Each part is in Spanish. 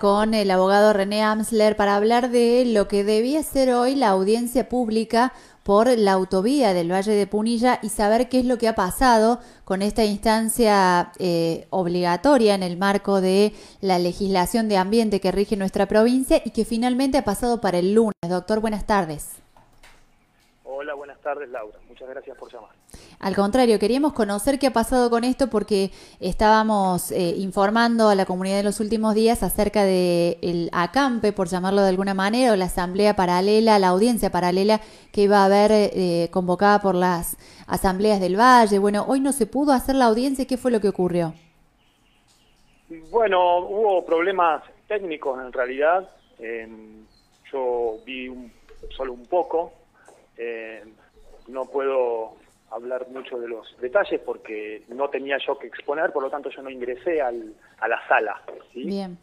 con el abogado René Amsler para hablar de lo que debía ser hoy la audiencia pública por la autovía del Valle de Punilla y saber qué es lo que ha pasado con esta instancia eh, obligatoria en el marco de la legislación de ambiente que rige nuestra provincia y que finalmente ha pasado para el lunes. Doctor, buenas tardes. Hola, buenas tardes, Laura. Muchas gracias por llamar. Al contrario, queríamos conocer qué ha pasado con esto porque estábamos eh, informando a la comunidad en los últimos días acerca de el acampe, por llamarlo de alguna manera, o la asamblea paralela, la audiencia paralela que iba a haber eh, convocada por las asambleas del Valle. Bueno, hoy no se pudo hacer la audiencia. ¿Qué fue lo que ocurrió? Bueno, hubo problemas técnicos en realidad. yo vi solo un poco eh, no puedo hablar mucho de los detalles porque no tenía yo que exponer, por lo tanto yo no ingresé al, a la sala. Bien.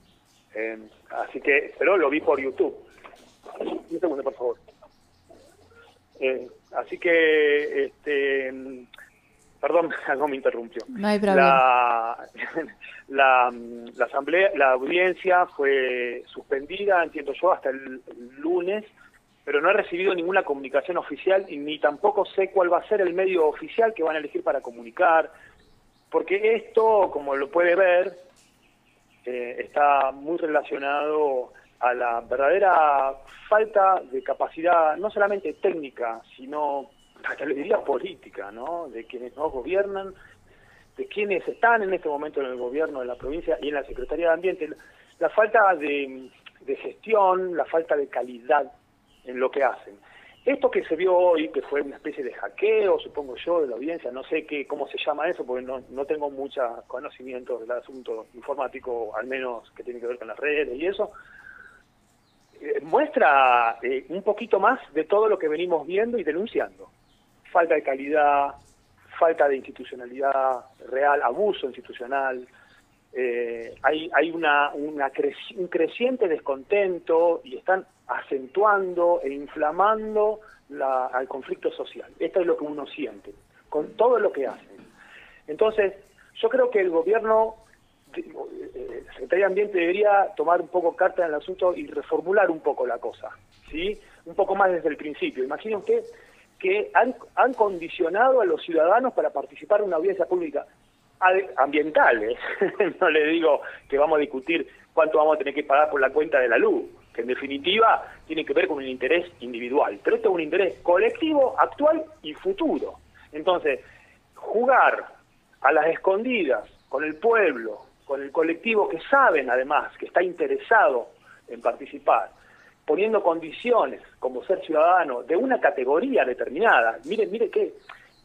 Eh, así que, pero lo vi por YouTube. Un segundo, por favor. Eh, así que, este, perdón, algo me interrumpió. No hay problema. La, la, asamblea, la audiencia fue suspendida, entiendo yo, hasta el lunes pero no he recibido ninguna comunicación oficial y ni tampoco sé cuál va a ser el medio oficial que van a elegir para comunicar, porque esto, como lo puede ver, eh, está muy relacionado a la verdadera falta de capacidad, no solamente técnica, sino, hasta le diría política, ¿no? De quienes nos gobiernan, de quienes están en este momento en el gobierno de la provincia y en la Secretaría de Ambiente. La falta de gestión, la falta de calidad en lo que hacen. Esto que se vio hoy, que fue una especie de hackeo, supongo yo, de la audiencia, no sé qué, cómo se llama eso, porque no, no tengo mucho conocimiento del asunto informático, al menos que tiene que ver con las redes y eso, eh, muestra eh, un poquito más de todo lo que venimos viendo y denunciando. Falta de calidad, falta de institucionalidad real, abuso institucional, eh, hay, hay una, una un creciente descontento y están acentuando e inflamando la, al conflicto social. Esto es lo que uno siente, con todo lo que hacen. Entonces, yo creo que el gobierno, el eh, Secretaría de Ambiente debería tomar un poco carta en el asunto y reformular un poco la cosa, ¿sí? Un poco más desde el principio. Imagine usted que han, condicionado a los ciudadanos para participar en una audiencia pública ambientales. no le digo que vamos a discutir cuánto vamos a tener que pagar por la cuenta de la luz, en definitiva tiene que ver con un interés individual. Pero esto es un interés colectivo, actual y futuro. Entonces, jugar a las escondidas con el pueblo, con el colectivo que saben además que está interesado en participar, poniendo condiciones como ser ciudadano de una categoría determinada. Miren, mire qué,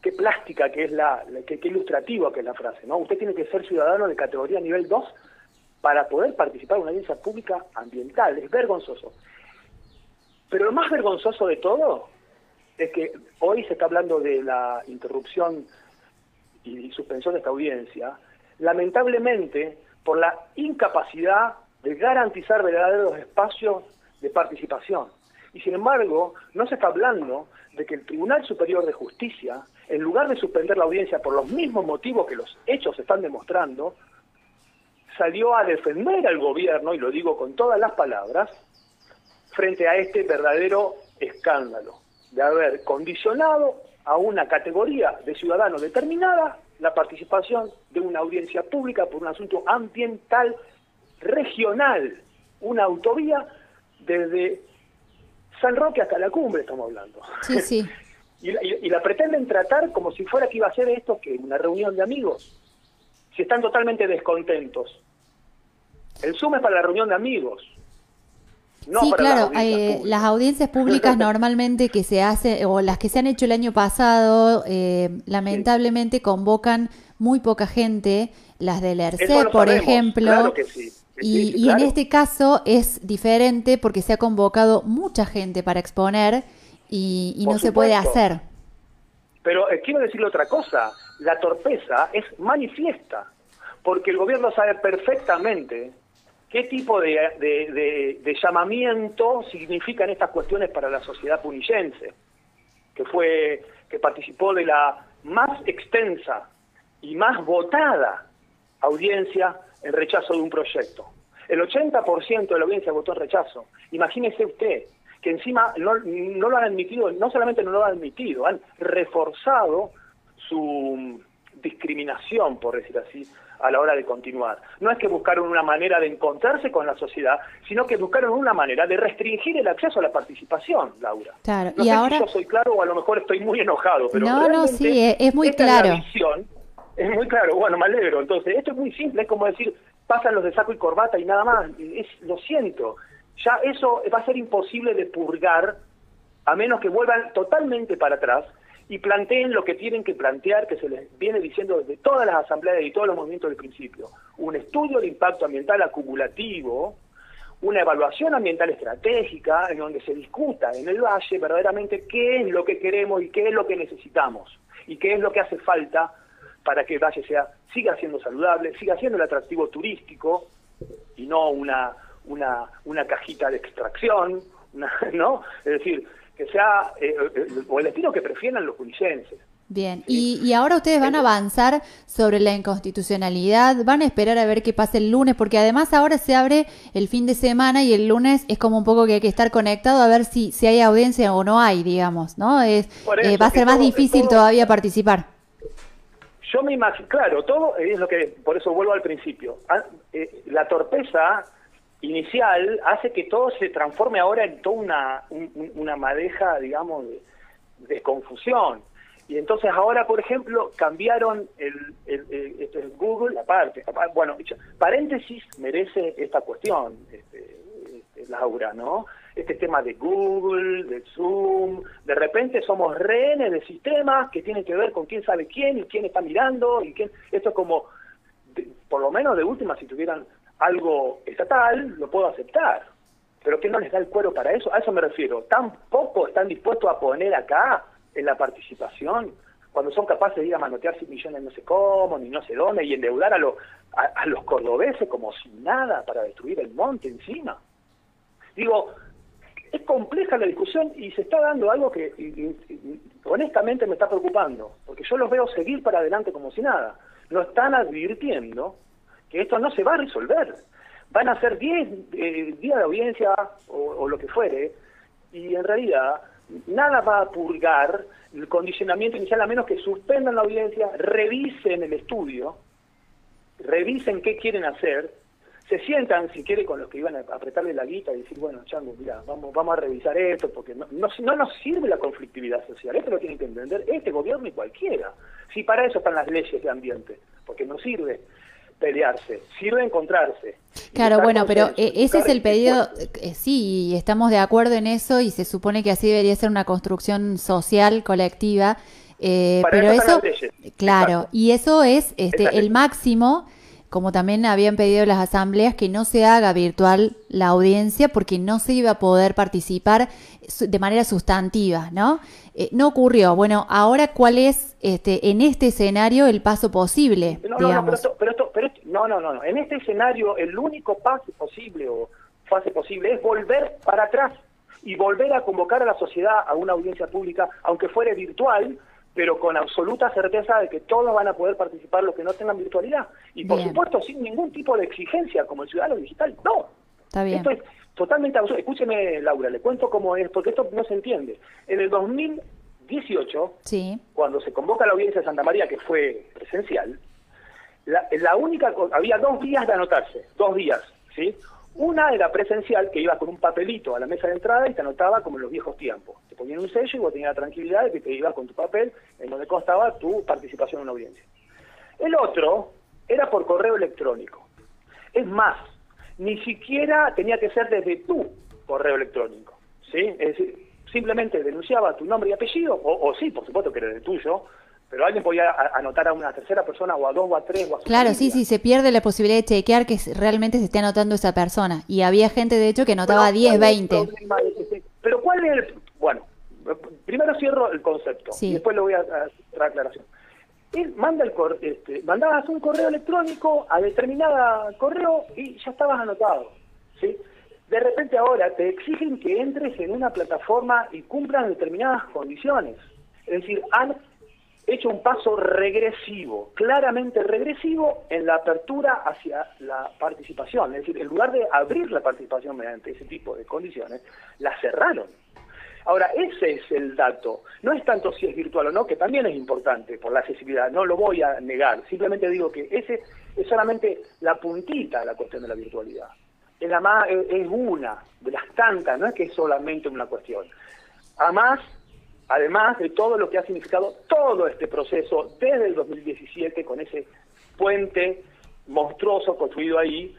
qué plástica que es la, qué, ilustrativa que es la frase, ¿no? Usted tiene que ser ciudadano de categoría nivel 2 para poder participar en una audiencia pública ambiental. Es vergonzoso. Pero lo más vergonzoso de todo es que hoy se está hablando de la interrupción y suspensión de esta audiencia, lamentablemente por la incapacidad de garantizar verdaderos espacios de participación. Y sin embargo, no se está hablando de que el Tribunal Superior de Justicia, en lugar de suspender la audiencia por los mismos motivos que los hechos están demostrando, salió a defender al gobierno, y lo digo con todas las palabras, frente a este verdadero escándalo de haber condicionado a una categoría de ciudadanos determinada la participación de una audiencia pública por un asunto ambiental regional, una autovía desde San Roque hasta la cumbre estamos hablando. Sí, sí. y, la, pretenden tratar como si fuera que iba a ser esto, que una reunión de amigos. Si están totalmente descontentos. El Zoom es para la reunión de amigos. No sí, claro, eh, las audiencias públicas normalmente que se hacen, o las que se han hecho el año pasado, eh, lamentablemente convocan muy poca gente, las del ERCE, por ejemplo. Claro que sí. Y, en este caso es diferente porque se ha convocado mucha gente para exponer y, no se puede hacer. Pero eh, quiero decirle otra cosa, la torpeza es manifiesta, porque el gobierno sabe perfectamente qué tipo de, llamamiento significan estas cuestiones para la sociedad punillense, que fue que participó de la más extensa y más votada audiencia en rechazo de un proyecto. El 80% de la audiencia votó en rechazo. Imagínese usted que encima no, no lo han admitido, no solamente no lo han admitido, han reforzado su discriminación, por decir así, a la hora de continuar. No es que buscaron una manera de encontrarse con la sociedad, sino que buscaron una manera de restringir el acceso a la participación, Laura. Claro, no y sé ahora... si yo soy claro o a lo mejor estoy muy enojado, pero no, no, sí, es muy claro. Es, muy claro, bueno, me alegro. Entonces, esto es muy simple, es como decir, pasan los de saco y corbata y nada más. Es, lo siento. Ya eso va a ser imposible de purgar a menos que vuelvan totalmente para atrás y planteen lo que tienen que plantear, que se les viene diciendo desde todas las asambleas y todos los movimientos del principio. Un estudio de impacto ambiental acumulativo, una evaluación ambiental estratégica en donde se discuta en el valle verdaderamente qué es lo que queremos y qué es lo que necesitamos y qué es lo que hace falta para que el valle sea siga siendo saludable, siga siendo el atractivo turístico y no una una una cajita de extracción, ¿no? Es decir, que sea eh, eh, o el estilo que prefieran los junicenses. Bien, y, y, ahora ustedes van a avanzar sobre la inconstitucionalidad, van a esperar a ver qué pasa el lunes, porque además ahora se abre el fin de semana y el lunes es como un poco que hay que estar conectado a ver si, si hay audiencia o no hay, digamos, ¿no? Es, eh, va a ser más difícil todavía participar. Yo me imagino, claro, todo es lo que, por eso vuelvo al principio, ah, la torpeza inicial hace que todo se transforme ahora en toda una, una madeja, digamos, de, confusión. Y entonces ahora, por ejemplo, cambiaron el, el, esto es Google, aparte, bueno, paréntesis merece esta cuestión, este, este, Laura, ¿no? Este tema de Google, de Zoom, de repente somos rehenes de sistemas que tienen que ver con quién sabe quién y quién está mirando y quién, esto es como, por lo menos de última, si tuvieran algo estatal, lo puedo aceptar. Pero que no les da el cuero para eso? A eso me refiero. Tampoco están dispuestos a poner acá en la participación cuando son capaces de ir a manotear 100 millones no sé cómo, ni no sé dónde, y endeudar a, a, los cordobeses como si nada para destruir el monte encima. Digo, es compleja la discusión y se está dando algo que honestamente me está preocupando, porque yo los veo seguir para adelante como si nada. No están advirtiendo que esto no se va a resolver. Van a ser 10 eh, días de audiencia o, lo que fuere, y en realidad nada va a purgar el condicionamiento inicial a menos que suspendan la audiencia, revisen el estudio, revisen qué quieren hacer, se sientan, si quiere, con los que iban a apretarle la guita y decir, bueno, Chango, mira, vamos, vamos a revisar esto, porque no, no, no, nos sirve la conflictividad social, esto lo tienen que entender este gobierno y cualquiera. Si para eso están las leyes de ambiente, porque no sirve pelearse, sirve encontrarse. Claro, bueno, pero eh, ese es el pedido, eh, sí, estamos de acuerdo en eso y se supone que así debería ser una construcción social colectiva, eh, pero eso, claro, y eso es este el máximo como también habían pedido las asambleas que no se haga virtual la audiencia porque no se iba a poder participar de manera sustantiva, ¿no? Eh, no ocurrió. Bueno, ahora cuál es este en este escenario el paso posible, no, No, pero, pero, no, no, no, no. En este escenario el único paso posible o fase posible es volver para atrás y volver a convocar a la sociedad a una audiencia pública, aunque fuere virtual, pero con absoluta certeza de que todos van a poder participar los que no tengan virtualidad. Y por supuesto, sin ningún tipo de exigencia como el ciudadano digital. No. Está bien. Esto es totalmente absurdo. Escúcheme, Laura, le cuento cómo es, porque esto no se entiende. En el 2018, sí. cuando se convoca la audiencia de Santa María, que fue presencial, la, la única, había dos días de anotarse, dos días, ¿sí? Una era presencial, que iba con un papelito a la mesa de entrada y te anotaba como en los viejos tiempos. Te ponían un sello y vos tenías la tranquilidad de que te ibas con tu papel en donde constaba tu participación en una audiencia. El otro era por correo electrónico. Es más, ni siquiera tenía que ser desde tu correo electrónico. ¿sí? Es decir, simplemente denunciaba tu nombre y apellido, o, o sí, por supuesto que era de tuyo, pero alguien podía anotar a una tercera persona o a dos o a tres o a Claro, sí, sí, se pierde la posibilidad de chequear que realmente se esté anotando esa persona. Y había gente, de hecho, que anotaba 10, 20. Pero ¿cuál es el...? Bueno, primero cierro el concepto y después le voy a hacer la aclaración. Él manda el este, mandabas un correo electrónico a determinada correo y ya estabas anotado, ¿sí? De repente ahora te exigen que entres en una plataforma y cumplan determinadas condiciones. Es decir, han hecho un paso regresivo, claramente regresivo en la apertura hacia la participación. Es decir, en lugar de abrir la participación mediante ese tipo de condiciones, la cerraron. Ahora, ese es el dato. No es tanto si es virtual o no, que también es importante por la accesibilidad, no lo voy a negar. Simplemente digo que ese es solamente la puntita de la cuestión de la virtualidad. Es, una de las tantas, no es que es solamente una cuestión. Además, además de todo lo que ha significado todo este proceso desde el 2017 con ese puente monstruoso construido ahí,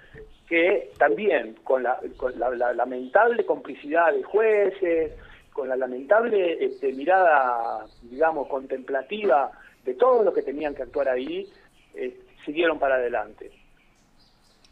que también con la, la lamentable complicidad de jueces, con la lamentable este, mirada, digamos, contemplativa de todos los que tenían que actuar ahí, eh, siguieron para adelante.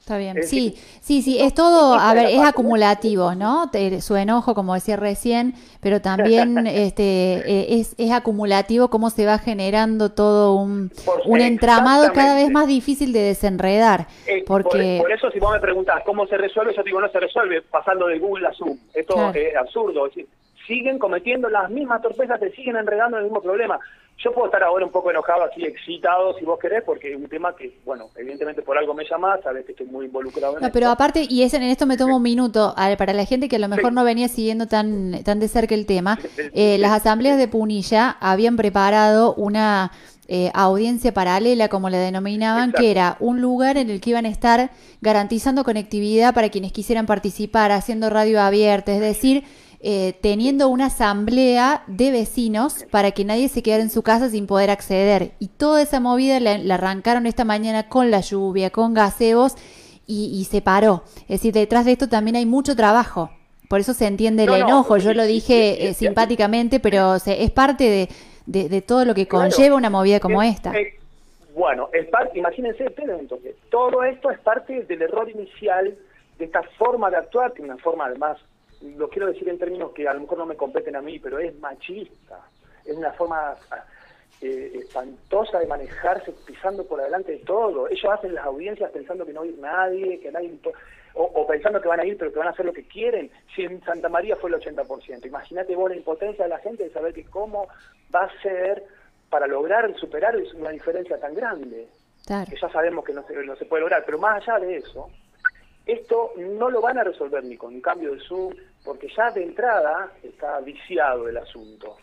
Está bien, sí, sí, sí, es todo, a ver, es acumulativo, ¿no? Su enojo, como decía recién, pero también este, e, es, es acumulativo cómo se va generando todo un, un entramado cada vez más difícil de desenredar. Eh, porque... Por, eso si vos me preguntas cómo se resuelve, yo digo, no se resuelve pasando de Google a Zoom. Esto es absurdo. Es decir, siguen cometiendo las mismas torpezas, se siguen enredando en el mismo problema. Yo puedo estar ahora un poco enojado, así excitado, si vos querés, porque es un tema que, bueno, evidentemente por algo me llamás, sabes que estoy muy involucrado en no, Pero aparte, y en esto me tomo un minuto, para la gente que a lo mejor no venía siguiendo tan, tan de cerca el tema, eh, las asambleas de Punilla habían preparado una eh, audiencia paralela, como la denominaban, que era un lugar en el que iban a estar garantizando conectividad para quienes quisieran participar, haciendo radio abierta, es decir, eh, teniendo una asamblea de vecinos para que nadie se quedara en su casa sin poder acceder. Y toda esa movida la, arrancaron esta mañana con la lluvia, con gazebos y, se paró. Es decir, detrás de esto también hay mucho trabajo. Por eso se entiende el enojo. Yo lo dije eh, simpáticamente, pero es parte de, todo lo que conlleva una movida como esta. bueno, es parte, imagínense entonces, todo esto es parte del error inicial de esta forma de actuar, que es una forma además lo quiero decir en términos que a lo mejor no me competen a mí, pero es machista. Es una forma eh, espantosa de manejarse pisando por adelante de todo. Ellos hacen las audiencias pensando que no va a ir nadie, que nadie o, o, pensando que van a ir pero que van a hacer lo que quieren. Si en Santa María fue el 80%, imagínate vos la impotencia de la gente de saber que cómo va a ser para lograr superar una diferencia tan grande. Que ya sabemos que no se, no se puede lograr, pero más allá de eso, esto no lo van a resolver ni con un cambio de Zoom, porque ya de entrada está viciado el asunto.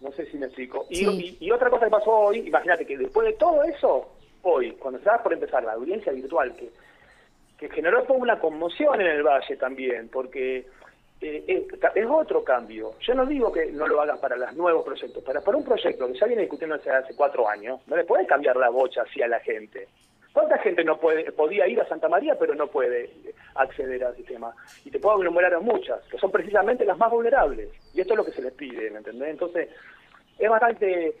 No sé si me explico. Y, otra cosa que pasó hoy, imagínate que después de todo eso, hoy, cuando estaba por empezar la audiencia virtual, que, que generó toda una conmoción en el Valle también, porque eh, es, otro cambio. Yo no digo que no lo hagas para los nuevos proyectos, pero para un proyecto que ya viene discutiendo hace cuatro años, no le puedes cambiar la bocha así a la gente. ¿Cuánta gente no puede, podía ir a Santa María pero no puede acceder al sistema? Y te puedo enumerar a muchas, que son precisamente las más vulnerables. Y esto es lo que se les pide, ¿me entendés? Entonces, es bastante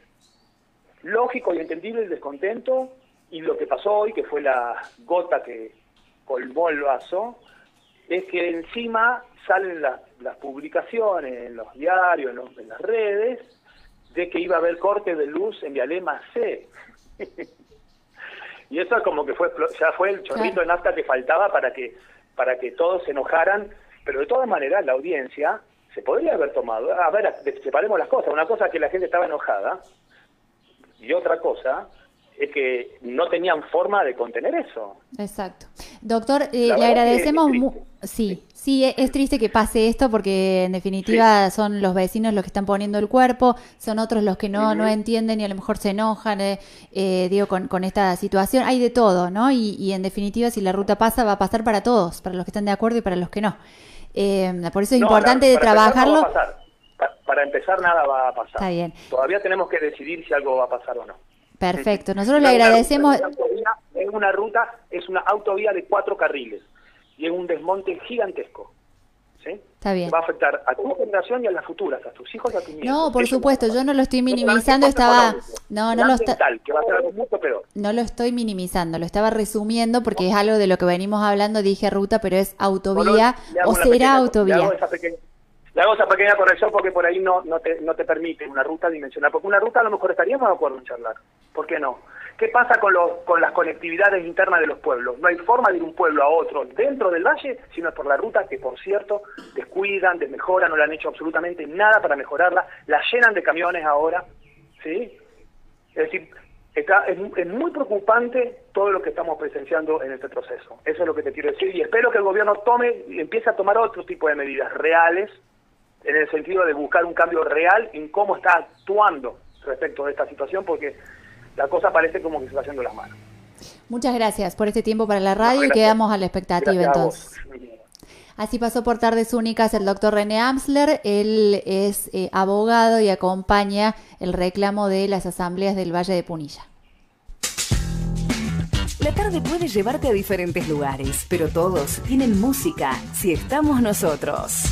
lógico y entendible el descontento y lo que pasó hoy, que fue la gota que colmó el vaso, es que encima salen las, publicaciones en los diarios, en, en, las redes, de que iba a haber corte de luz en Vialema C. Y eso como que fue ya fue el chorrito de nafta que faltaba para que para que todos se enojaran, pero de todas maneras la audiencia se podría haber tomado. A ver, separemos las cosas. Una cosa es que la gente estaba enojada y otra cosa es que no tenían forma de contener eso. Exacto. Doctor, eh, le agradecemos. Sí, sí, e-, es, triste que pase esto porque en definitiva son los vecinos los que están poniendo el cuerpo, son otros los que no, no entienden y a lo mejor se enojan, eh, eh, digo, con, con, esta situación. Hay de todo, ¿no? Y, y, en definitiva, si la ruta pasa, va a pasar para todos, para los que están de acuerdo y para los que no. por eso es importante de trabajarlo. para empezar, nada va a pasar. Está bien. Todavía tenemos que decidir si algo va a pasar o no. Perfecto, nosotros le agradecemos. Es una ruta, es una autovía de cuatro carriles y es un desmonte gigantesco. ¿sí? Está bien. Va a afectar a tu generación y a las futuras, a tus hijos y a tus nietos. No, por supuesto, yo no lo estoy minimizando, estaba... No, no lo No lo estoy minimizando, lo estaba resumiendo porque es algo de lo que venimos hablando, dije ruta, pero es autovía o será autovía. Le hago esa pequeña corrección porque por ahí no, no, te, no te permite una ruta dimensional. Porque una ruta a lo mejor estaríamos de acuerdo en charlar. ¿Por qué no? ¿Qué pasa con, los, con las conectividades internas de los pueblos? No hay forma de ir un pueblo a otro dentro del valle, sino por la ruta que, por cierto, descuidan, desmejoran, no le han hecho absolutamente nada para mejorarla. La llenan de camiones ahora, ¿sí? Es decir, está, es, es, muy preocupante todo lo que estamos presenciando en este proceso. Eso es lo que te quiero decir y espero que el gobierno tome empiece a tomar otro tipo de medidas reales en el sentido de buscar un cambio real en cómo está actuando respecto de esta situación porque la cosa parece como que se está haciendo las manos. Muchas gracias por este tiempo para la radio y quedamos a la expectativa entonces. Así pasó por Tardes Únicas el doctor René Amsler. Él es eh, abogado y acompaña el reclamo de las asambleas del Valle de Punilla. La tarde puede llevarte a diferentes lugares, pero todos tienen música si estamos nosotros.